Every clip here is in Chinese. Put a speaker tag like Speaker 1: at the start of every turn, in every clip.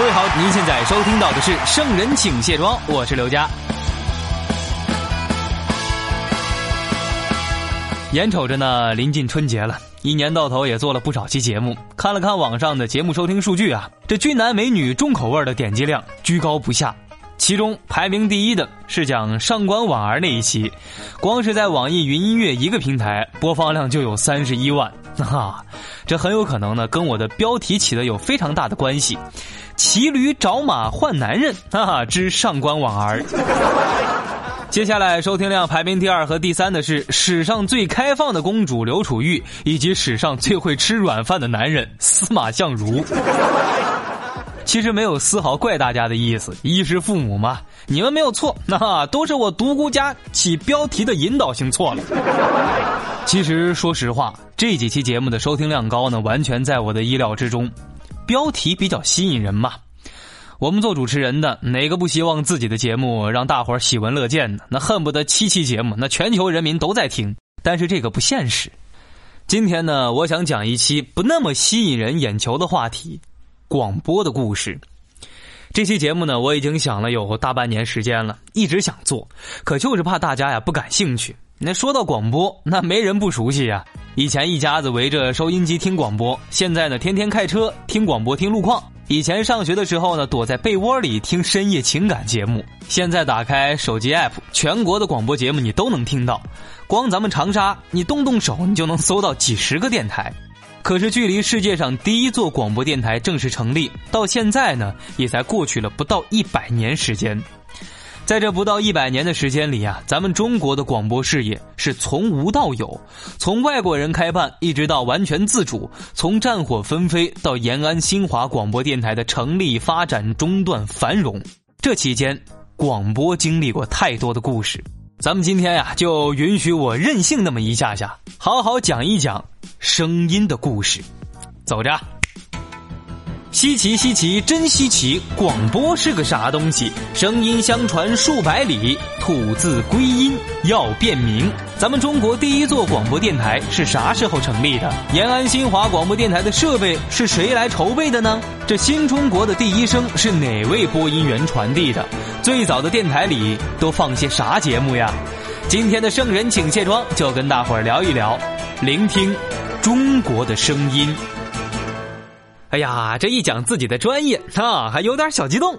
Speaker 1: 各位好，您现在收听到的是《圣人请卸妆》，我是刘佳。眼瞅着呢，临近春节了，一年到头也做了不少期节目。看了看网上的节目收听数据啊，这俊男美女重口味的点击量居高不下。其中排名第一的是讲上官婉儿那一期，光是在网易云音乐一个平台播放量就有三十一万。哈，这很有可能呢，跟我的标题起的有非常大的关系。骑驴找马换男人，哈哈！之上官婉儿。接下来收听量排名第二和第三的是史上最开放的公主刘楚玉，以及史上最会吃软饭的男人 司马相如。其实没有丝毫怪大家的意思，衣食父母嘛，你们没有错，那都是我独孤家起标题的引导性错了。其实说实话，这几期节目的收听量高呢，完全在我的意料之中。标题比较吸引人嘛，我们做主持人的哪个不希望自己的节目让大伙儿喜闻乐见呢？那恨不得七期节目，那全球人民都在听。但是这个不现实。今天呢，我想讲一期不那么吸引人眼球的话题——广播的故事。这期节目呢，我已经想了有大半年时间了，一直想做，可就是怕大家呀不感兴趣。那说到广播，那没人不熟悉呀。以前一家子围着收音机听广播，现在呢天天开车听广播听路况。以前上学的时候呢，躲在被窝里听深夜情感节目。现在打开手机 app，全国的广播节目你都能听到。光咱们长沙，你动动手你就能搜到几十个电台。可是距离世界上第一座广播电台正式成立到现在呢，也才过去了不到一百年时间。在这不到一百年的时间里啊，咱们中国的广播事业是从无到有，从外国人开办一直到完全自主，从战火纷飞到延安新华广播电台的成立、发展、中断、繁荣，这期间广播经历过太多的故事。咱们今天呀，就允许我任性那么一下下，好好讲一讲声音的故事。走着。稀奇稀奇，真稀奇！广播是个啥东西？声音相传数百里，吐字归音要辨明。咱们中国第一座广播电台是啥时候成立的？延安新华广播电台的设备是谁来筹备的呢？这新中国的第一声是哪位播音员传递的？最早的电台里都放些啥节目呀？今天的圣人请卸妆，就跟大伙儿聊一聊，聆听中国的声音。哎呀，这一讲自己的专业啊，还有点小激动。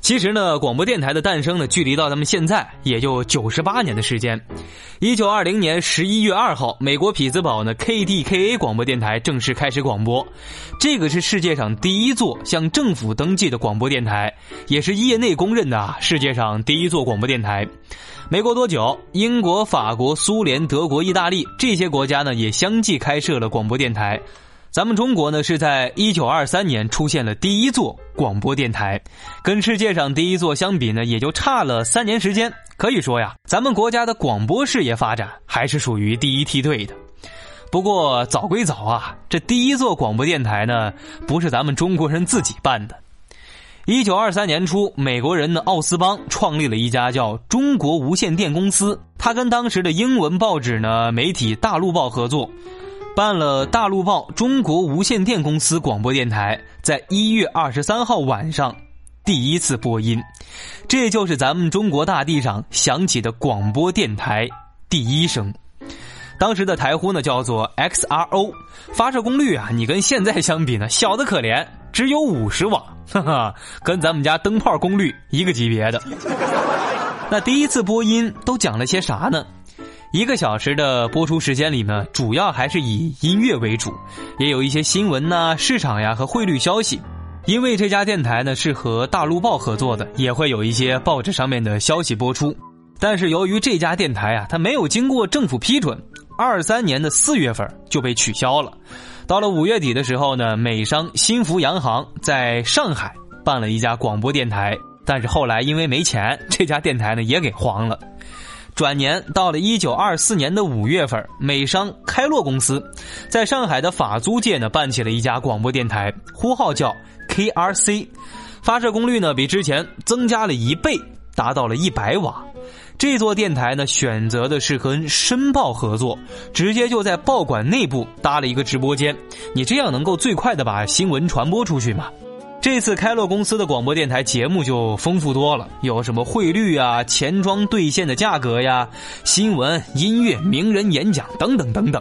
Speaker 1: 其实呢，广播电台的诞生呢，距离到咱们现在也就九十八年的时间。一九二零年十一月二号，美国匹兹堡呢 KDKA 广播电台正式开始广播。这个是世界上第一座向政府登记的广播电台，也是业内公认的世界上第一座广播电台。没过多久，英国、法国、苏联、德国、意大利这些国家呢，也相继开设了广播电台。咱们中国呢，是在一九二三年出现了第一座广播电台，跟世界上第一座相比呢，也就差了三年时间。可以说呀，咱们国家的广播事业发展还是属于第一梯队的。不过早归早啊，这第一座广播电台呢，不是咱们中国人自己办的。一九二三年初，美国人的奥斯邦创立了一家叫中国无线电公司，他跟当时的英文报纸呢媒体《大陆报》合作。办了《大陆报》中国无线电公司广播电台，在一月二十三号晚上第一次播音，这就是咱们中国大地上响起的广播电台第一声。当时的台呼呢叫做 XRO，发射功率啊，你跟现在相比呢小的可怜，只有五十瓦，哈哈，跟咱们家灯泡功率一个级别的。那第一次播音都讲了些啥呢？一个小时的播出时间里呢，主要还是以音乐为主，也有一些新闻呐、市场呀和汇率消息。因为这家电台呢是和大陆报合作的，也会有一些报纸上面的消息播出。但是由于这家电台啊，它没有经过政府批准，二三年的四月份就被取消了。到了五月底的时候呢，美商新福洋行在上海办了一家广播电台，但是后来因为没钱，这家电台呢也给黄了。转年到了一九二四年的五月份，美商开洛公司在上海的法租界呢办起了一家广播电台，呼号叫 KRC，发射功率呢比之前增加了一倍，达到了一百瓦。这座电台呢选择的是跟申报合作，直接就在报馆内部搭了一个直播间，你这样能够最快的把新闻传播出去嘛。这次开洛公司的广播电台节目就丰富多了，有什么汇率啊、钱庄兑现的价格呀、新闻、音乐、名人演讲等等等等。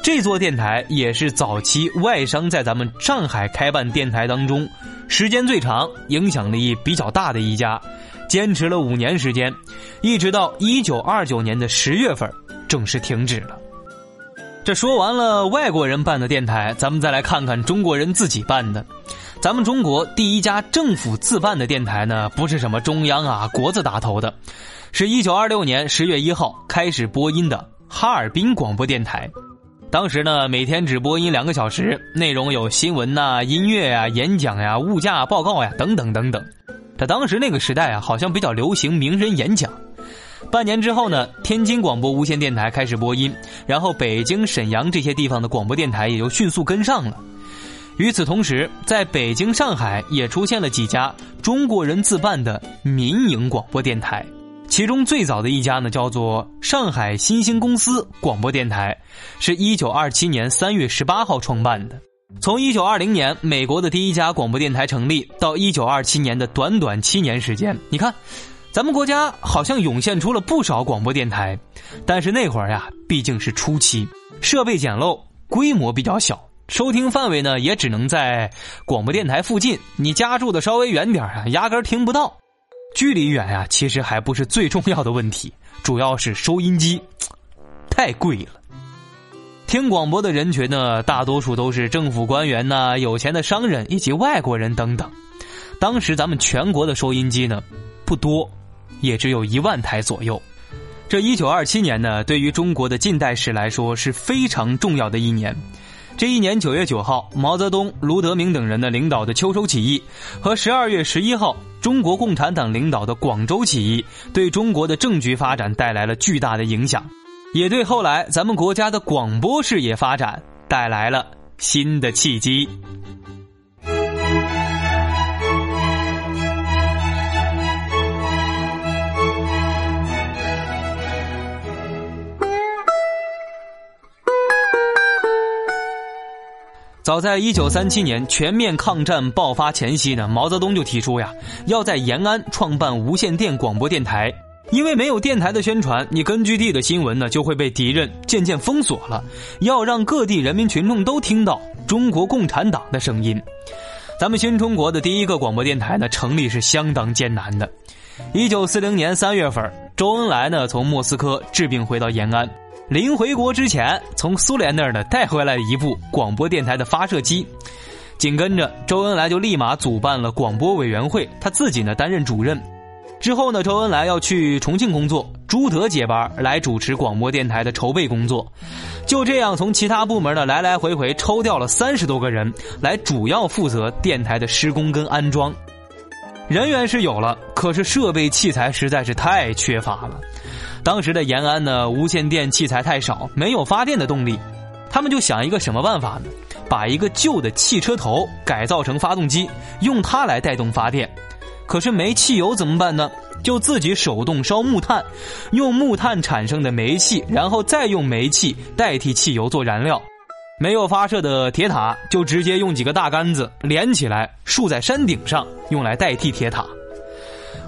Speaker 1: 这座电台也是早期外商在咱们上海开办电台当中时间最长、影响力比较大的一家，坚持了五年时间，一直到一九二九年的十月份正式停止了。这说完了外国人办的电台，咱们再来看看中国人自己办的。咱们中国第一家政府自办的电台呢，不是什么中央啊国字打头的，是一九二六年十月一号开始播音的哈尔滨广播电台。当时呢，每天只播音两个小时，内容有新闻呐、音乐呀、演讲呀、物价报告呀等等等等。在当时那个时代啊，好像比较流行名人演讲。半年之后呢，天津广播无线电台开始播音，然后北京、沈阳这些地方的广播电台也就迅速跟上了。与此同时，在北京、上海也出现了几家中国人自办的民营广播电台，其中最早的一家呢叫做上海新兴公司广播电台，是一九二七年三月十八号创办的。从一九二零年美国的第一家广播电台成立到一九二七年的短短七年时间，你看，咱们国家好像涌现出了不少广播电台，但是那会儿呀，毕竟是初期，设备简陋，规模比较小。收听范围呢，也只能在广播电台附近。你家住的稍微远点啊，压根听不到。距离远呀，其实还不是最重要的问题，主要是收音机 太贵了。听广播的人群呢，大多数都是政府官员呐、有钱的商人以及外国人等等。当时咱们全国的收音机呢不多，也只有一万台左右。这一九二七年呢，对于中国的近代史来说是非常重要的一年。这一年九月九号，毛泽东、卢德铭等人的领导的秋收起义，和十二月十一号中国共产党领导的广州起义，对中国的政局发展带来了巨大的影响，也对后来咱们国家的广播事业发展带来了新的契机。早在一九三七年全面抗战爆发前夕呢，毛泽东就提出呀，要在延安创办无线电广播电台，因为没有电台的宣传，你根据地的新闻呢就会被敌人渐渐封锁了。要让各地人民群众都听到中国共产党的声音。咱们新中国的第一个广播电台呢，成立是相当艰难的。一九四零年三月份，周恩来呢从莫斯科治病回到延安。临回国之前，从苏联那儿呢带回来一部广播电台的发射机，紧跟着周恩来就立马组办了广播委员会，他自己呢担任主任。之后呢，周恩来要去重庆工作，朱德接班来主持广播电台的筹备工作。就这样，从其他部门呢来来回回抽调了三十多个人，来主要负责电台的施工跟安装。人员是有了，可是设备器材实在是太缺乏了。当时的延安呢，无线电器材太少，没有发电的动力，他们就想一个什么办法呢？把一个旧的汽车头改造成发动机，用它来带动发电。可是没汽油怎么办呢？就自己手动烧木炭，用木炭产生的煤气，然后再用煤气代替汽油做燃料。没有发射的铁塔，就直接用几个大杆子连起来，竖在山顶上，用来代替铁塔。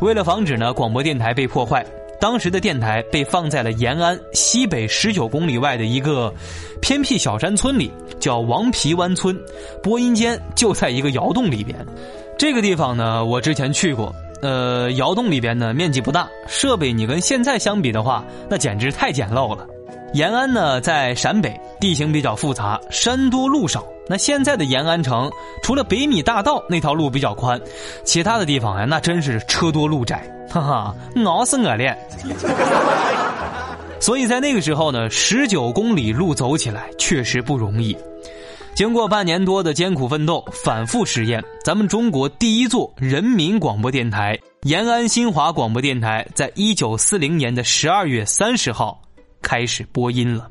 Speaker 1: 为了防止呢广播电台被破坏。当时的电台被放在了延安西北十九公里外的一个偏僻小山村里，叫王皮湾村，播音间就在一个窑洞里边。这个地方呢，我之前去过。呃，窑洞里边呢面积不大，设备你跟现在相比的话，那简直太简陋了。延安呢在陕北，地形比较复杂，山多路少。那现在的延安城，除了北米大道那条路比较宽，其他的地方呀，那真是车多路窄。哈哈，熬死我了！所以在那个时候呢，十九公里路走起来确实不容易。经过半年多的艰苦奋斗、反复实验，咱们中国第一座人民广播电台——延安新华广播电台，在一九四零年的十二月三十号开始播音了。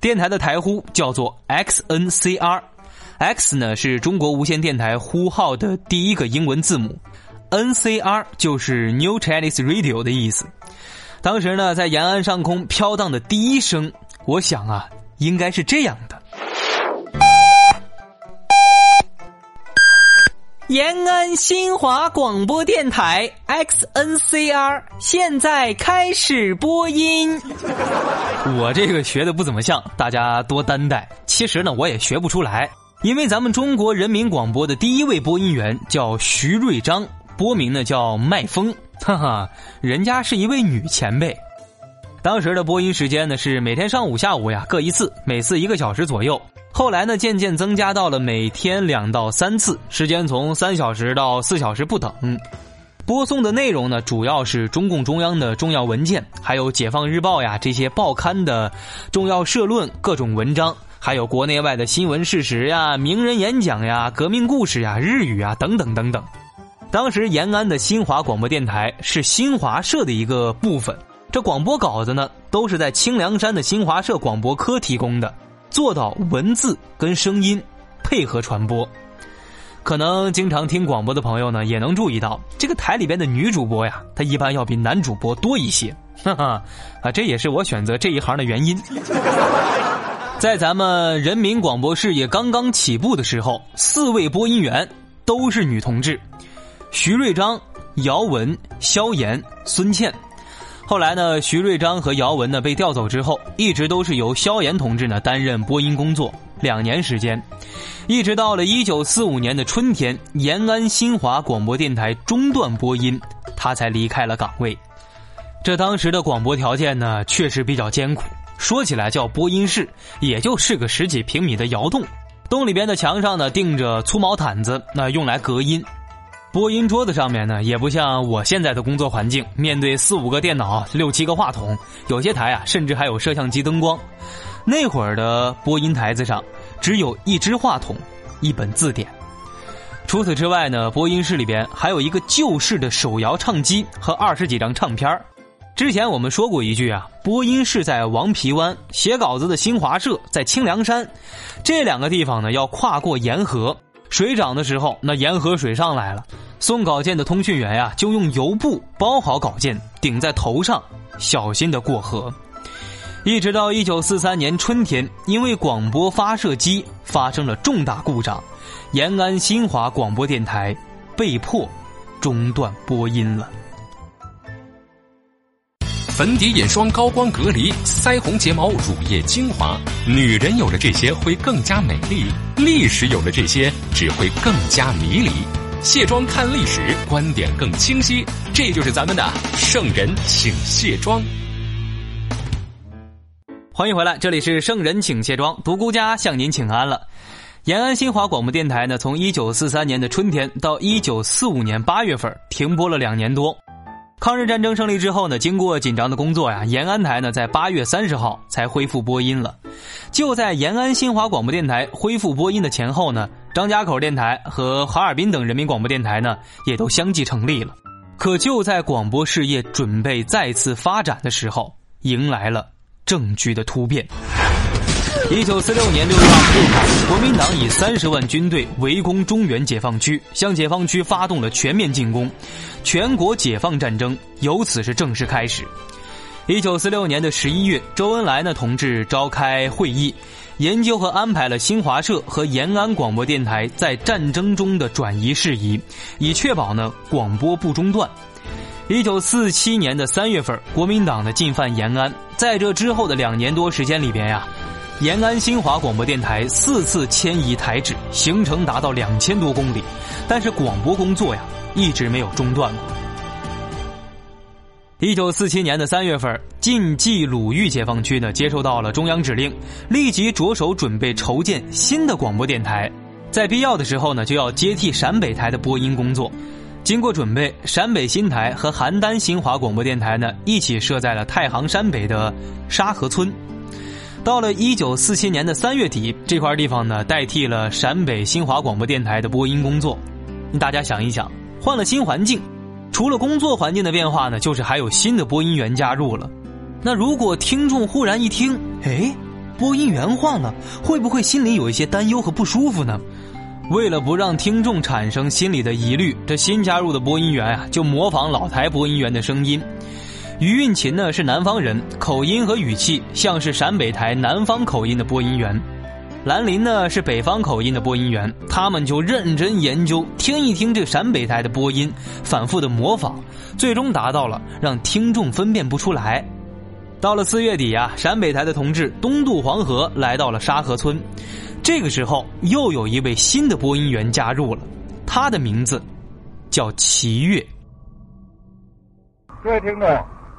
Speaker 1: 电台的台呼叫做 XNCR，X 呢是中国无线电台呼号的第一个英文字母，NCR 就是 New Chinese Radio 的意思。当时呢，在延安上空飘荡的第一声，我想啊，应该是这样的：延安新华广播电台 XNCR 现在开始播音。我这个学的不怎么像，大家多担待。其实呢，我也学不出来，因为咱们中国人民广播的第一位播音员叫徐瑞章，播名呢叫麦峰，哈哈，人家是一位女前辈。当时的播音时间呢是每天上午、下午呀各一次，每次一个小时左右。后来呢，渐渐增加到了每天两到三次，时间从三小时到四小时不等。播送的内容呢，主要是中共中央的重要文件，还有《解放日报》呀这些报刊的重要社论、各种文章，还有国内外的新闻事实呀、名人演讲呀、革命故事呀、日语啊等等等等。当时延安的新华广播电台是新华社的一个部分，这广播稿子呢都是在清凉山的新华社广播科提供的。做到文字跟声音配合传播，可能经常听广播的朋友呢，也能注意到这个台里边的女主播呀，她一般要比男主播多一些，哈哈，啊，这也是我选择这一行的原因。在咱们人民广播事业刚刚起步的时候，四位播音员都是女同志：徐瑞章、姚文、萧炎、孙倩。后来呢，徐瑞章和姚文呢被调走之后，一直都是由萧炎同志呢担任播音工作，两年时间，一直到了一九四五年的春天，延安新华广播电台中断播音，他才离开了岗位。这当时的广播条件呢，确实比较艰苦。说起来叫播音室，也就是个十几平米的窑洞，洞里边的墙上呢钉着粗毛毯子，那用来隔音。播音桌子上面呢，也不像我现在的工作环境，面对四五个电脑、六七个话筒，有些台啊，甚至还有摄像机灯光。那会儿的播音台子上，只有一支话筒、一本字典。除此之外呢，播音室里边还有一个旧式的手摇唱机和二十几张唱片之前我们说过一句啊，播音室在王皮湾，写稿子的新华社在清凉山，这两个地方呢要跨过沿河，水涨的时候，那沿河水上来了。送稿件的通讯员呀，就用油布包好稿件，顶在头上，小心的过河。一直到一九四三年春天，因为广播发射机发生了重大故障，延安新华广播电台被迫中断播音了。
Speaker 2: 粉底眼霜、高光隔离、腮红、睫毛、乳液、精华，女人有了这些会更加美丽，历史有了这些只会更加迷离。卸妆看历史，观点更清晰。这就是咱们的圣人请卸妆。
Speaker 1: 欢迎回来，这里是圣人请卸妆，独孤家向您请安了。延安新华广播电台呢，从一九四三年的春天到一九四五年八月份停播了两年多。抗日战争胜利之后呢，经过紧张的工作呀，延安台呢在八月三十号才恢复播音了。就在延安新华广播电台恢复播音的前后呢。张家口电台和哈尔滨等人民广播电台呢，也都相继成立了。可就在广播事业准备再次发展的时候，迎来了政局的突变。一九四六年六月二十六号，国民党以三十万军队围攻中原解放区，向解放区发动了全面进攻，全国解放战争由此是正式开始。一九四六年的十一月，周恩来呢同志召开会议。研究和安排了新华社和延安广播电台在战争中的转移事宜，以确保呢广播不中断。一九四七年的三月份，国民党呢进犯延安，在这之后的两年多时间里边呀，延安新华广播电台四次迁移台址，行程达到两千多公里，但是广播工作呀一直没有中断过。一九四七年的三月份，晋冀鲁豫解放区呢接受到了中央指令，立即着手准备筹建新的广播电台，在必要的时候呢就要接替陕北台的播音工作。经过准备，陕北新台和邯郸新华广播电台呢一起设在了太行山北的沙河村。到了一九四七年的三月底，这块地方呢代替了陕北新华广播电台的播音工作。大家想一想，换了新环境，除了工作环境的变化呢，就是还有新的播音员加入了。那如果听众忽然一听，哎，播音员换了，会不会心里有一些担忧和不舒服呢？为了不让听众产生心理的疑虑，这新加入的播音员啊，就模仿老台播音员的声音。于运琴呢是南方人，口音和语气像是陕北台南方口音的播音员。兰林呢是北方口音的播音员，他们就认真研究，听一听这陕北台的播音，反复的模仿，最终达到了让听众分辨不出来。到了四月底啊，陕北台的同志东渡黄河来到了沙河村。这个时候，又有一位新的播音员加入了，他的名字叫齐越。
Speaker 3: 各位听众，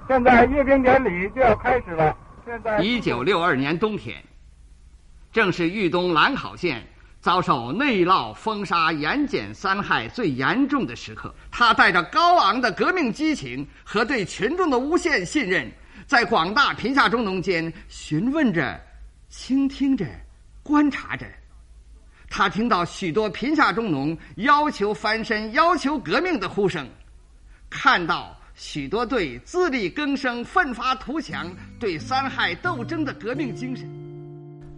Speaker 3: 现在阅兵典礼就要开始了。现在，
Speaker 4: 一九六二年冬天，正是豫东兰考县遭受内涝、风沙、盐碱三害最严重的时刻。他带着高昂的革命激情和对群众的无限信任，在广大贫下中农间询问着、倾听着。观察着，他听到许多贫下中农要求翻身、要求革命的呼声，看到许多对自力更生、奋发图强、对三害斗争的革命精神。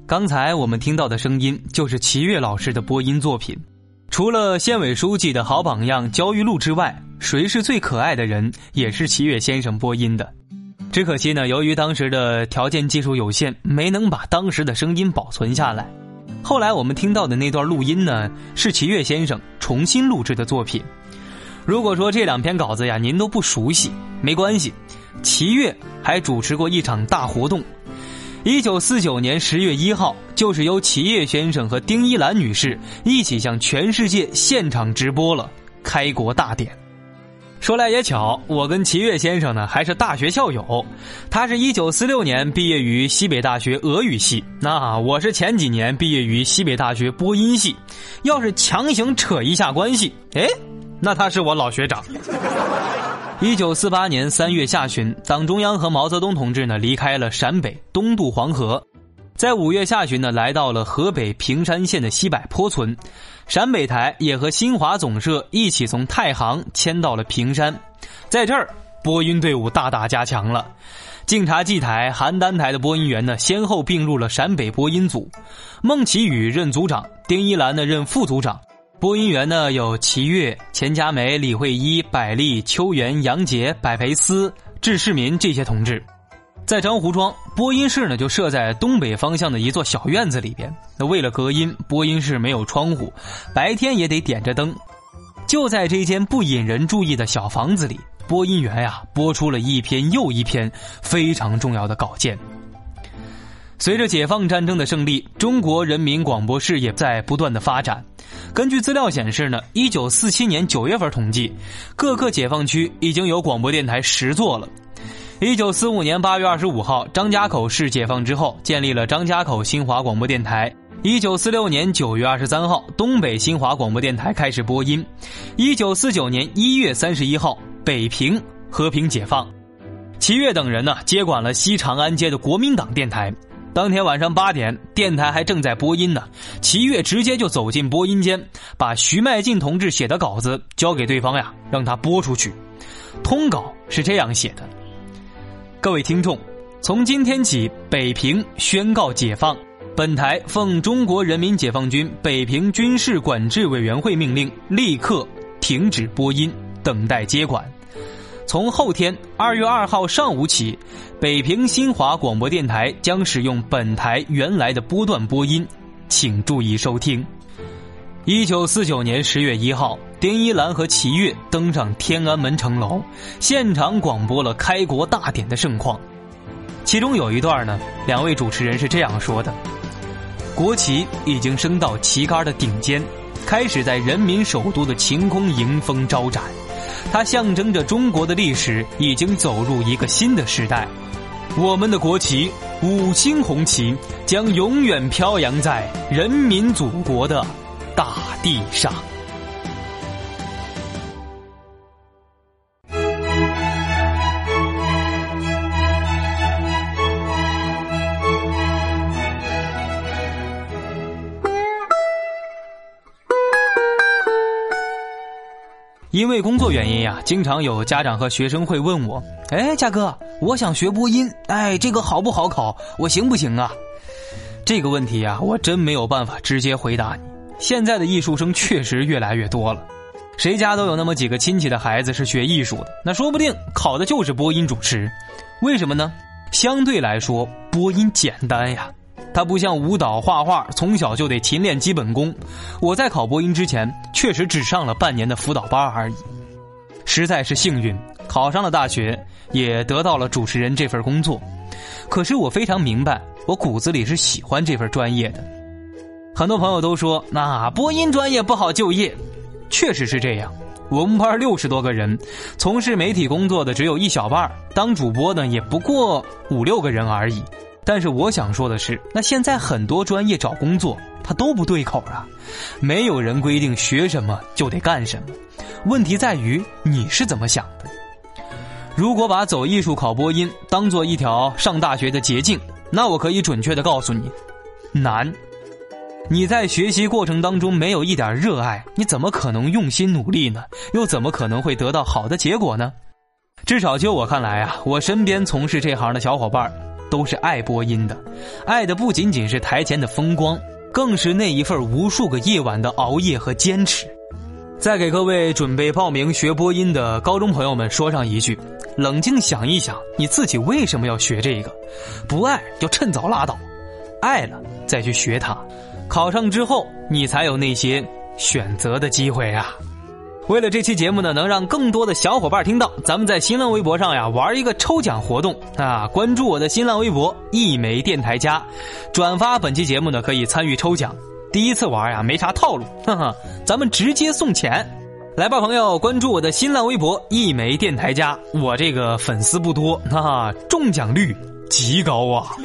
Speaker 1: 刚才我们听到的声音就是齐越老师的播音作品。除了县委书记的好榜样焦裕禄之外，谁是最可爱的人，也是齐越先生播音的。只可惜呢，由于当时的条件技术有限，没能把当时的声音保存下来。后来我们听到的那段录音呢，是齐越先生重新录制的作品。如果说这两篇稿子呀您都不熟悉，没关系，齐越还主持过一场大活动。一九四九年十月一号，就是由齐越先生和丁一兰女士一起向全世界现场直播了开国大典。说来也巧，我跟齐越先生呢还是大学校友。他是一九四六年毕业于西北大学俄语系，那我是前几年毕业于西北大学播音系。要是强行扯一下关系，哎，那他是我老学长。一九四八年三月下旬，党中央和毛泽东同志呢离开了陕北，东渡黄河。在五月下旬呢，来到了河北平山县的西柏坡村，陕北台也和新华总社一起从太行迁到了平山，在这儿播音队伍大大加强了。晋察冀台、邯郸台的播音员呢，先后并入了陕北播音组，孟启宇任组长，丁一兰呢任副组长。播音员呢有齐越、钱佳梅、李慧一、百丽、邱元、杨杰、百培斯、致世民这些同志。在张湖庄，播音室呢就设在东北方向的一座小院子里边。那为了隔音，播音室没有窗户，白天也得点着灯。就在这间不引人注意的小房子里，播音员呀播出了一篇又一篇非常重要的稿件。随着解放战争的胜利，中国人民广播事业在不断的发展。根据资料显示呢，一九四七年九月份统计，各个解放区已经有广播电台十座了。一九四五年八月二十五号，张家口市解放之后，建立了张家口新华广播电台。一九四六年九月二十三号，东北新华广播电台开始播音。一九四九年一月三十一号，北平和平解放，齐越等人呢接管了西长安街的国民党电台。当天晚上八点，电台还正在播音呢，齐越直接就走进播音间，把徐迈进同志写的稿子交给对方呀，让他播出去。通稿是这样写的。各位听众，从今天起，北平宣告解放。本台奉中国人民解放军北平军事管制委员会命令，立刻停止播音，等待接管。从后天二月二号上午起，北平新华广播电台将使用本台原来的波段播音，请注意收听。一九四九年十月一号，丁一兰和齐越登上天安门城楼，现场广播了开国大典的盛况。其中有一段呢，两位主持人是这样说的：“国旗已经升到旗杆的顶尖，开始在人民首都的晴空迎风招展。它象征着中国的历史已经走入一个新的时代。我们的国旗五星红旗将永远飘扬在人民祖国的。”大地上。因为工作原因呀，经常有家长和学生会问我：“哎，佳哥，我想学播音，哎，这个好不好考？我行不行啊？”这个问题呀，我真没有办法直接回答你。现在的艺术生确实越来越多了，谁家都有那么几个亲戚的孩子是学艺术的，那说不定考的就是播音主持。为什么呢？相对来说，播音简单呀。它不像舞蹈、画画，从小就得勤练基本功。我在考播音之前，确实只上了半年的辅导班而已。实在是幸运，考上了大学，也得到了主持人这份工作。可是我非常明白，我骨子里是喜欢这份专业的。很多朋友都说，那播音专业不好就业，确实是这样。我们班六十多个人，从事媒体工作的只有一小半当主播的也不过五六个人而已。但是我想说的是，那现在很多专业找工作，它都不对口啊。没有人规定学什么就得干什么，问题在于你是怎么想的。如果把走艺术考播音当做一条上大学的捷径，那我可以准确的告诉你，难。你在学习过程当中没有一点热爱，你怎么可能用心努力呢？又怎么可能会得到好的结果呢？至少就我看来啊，我身边从事这行的小伙伴。都是爱播音的，爱的不仅仅是台前的风光，更是那一份无数个夜晚的熬夜和坚持。再给各位准备报名学播音的高中朋友们说上一句：冷静想一想，你自己为什么要学这个？不爱就趁早拉倒，爱了再去学它。考上之后，你才有那些选择的机会啊。为了这期节目呢，能让更多的小伙伴听到，咱们在新浪微博上呀玩一个抽奖活动啊！关注我的新浪微博“一枚电台家”，转发本期节目呢可以参与抽奖。第一次玩呀，没啥套路，哈哈，咱们直接送钱。来吧，朋友，关注我的新浪微博“一枚电台家”，我这个粉丝不多，哈哈，中奖率极高啊！